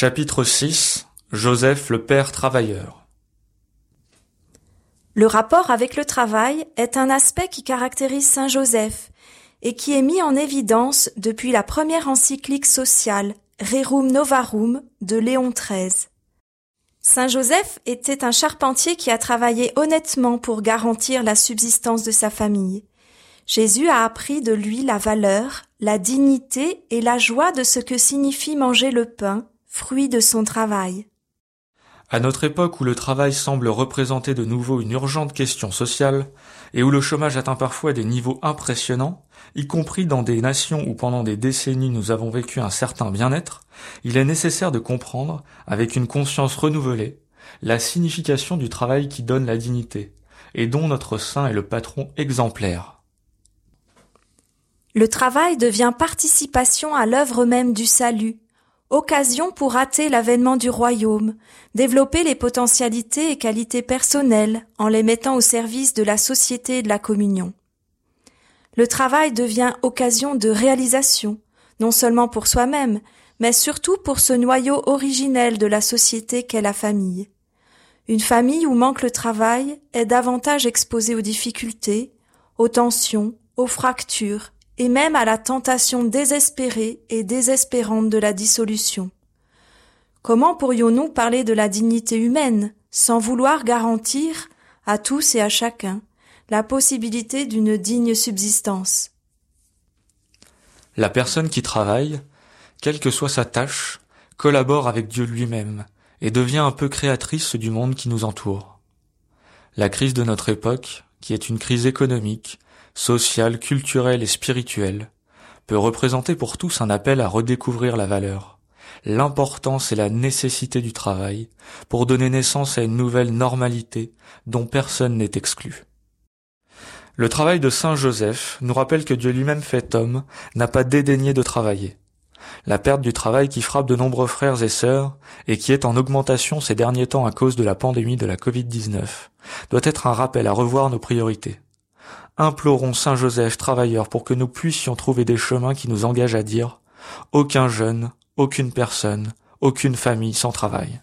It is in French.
Chapitre 6 Joseph le père travailleur Le rapport avec le travail est un aspect qui caractérise Saint Joseph et qui est mis en évidence depuis la première encyclique sociale Rerum Novarum de Léon XIII. Saint Joseph était un charpentier qui a travaillé honnêtement pour garantir la subsistance de sa famille. Jésus a appris de lui la valeur, la dignité et la joie de ce que signifie manger le pain, fruit de son travail. À notre époque où le travail semble représenter de nouveau une urgente question sociale, et où le chômage atteint parfois des niveaux impressionnants, y compris dans des nations où pendant des décennies nous avons vécu un certain bien-être, il est nécessaire de comprendre, avec une conscience renouvelée, la signification du travail qui donne la dignité, et dont notre saint est le patron exemplaire. Le travail devient participation à l'œuvre même du salut, occasion pour hâter l'avènement du royaume, développer les potentialités et qualités personnelles en les mettant au service de la société et de la communion. Le travail devient occasion de réalisation, non seulement pour soi-même, mais surtout pour ce noyau originel de la société qu'est la famille. Une famille où manque le travail est davantage exposée aux difficultés, aux tensions, aux fractures, et même à la tentation désespérée et désespérante de la dissolution. Comment pourrions-nous parler de la dignité humaine sans vouloir garantir à tous et à chacun la possibilité d'une digne subsistance? La personne qui travaille, quelle que soit sa tâche, collabore avec Dieu lui-même et devient un peu créatrice du monde qui nous entoure. La crise de notre époque, qui est une crise économique, sociale, culturelle et spirituelle, peut représenter pour tous un appel à redécouvrir la valeur, l'importance et la nécessité du travail pour donner naissance à une nouvelle normalité dont personne n'est exclu. Le travail de Saint Joseph nous rappelle que Dieu lui-même fait homme n'a pas dédaigné de travailler. La perte du travail qui frappe de nombreux frères et sœurs et qui est en augmentation ces derniers temps à cause de la pandémie de la Covid-19 doit être un rappel à revoir nos priorités. Implorons Saint Joseph travailleur pour que nous puissions trouver des chemins qui nous engagent à dire aucun jeune, aucune personne, aucune famille sans travail.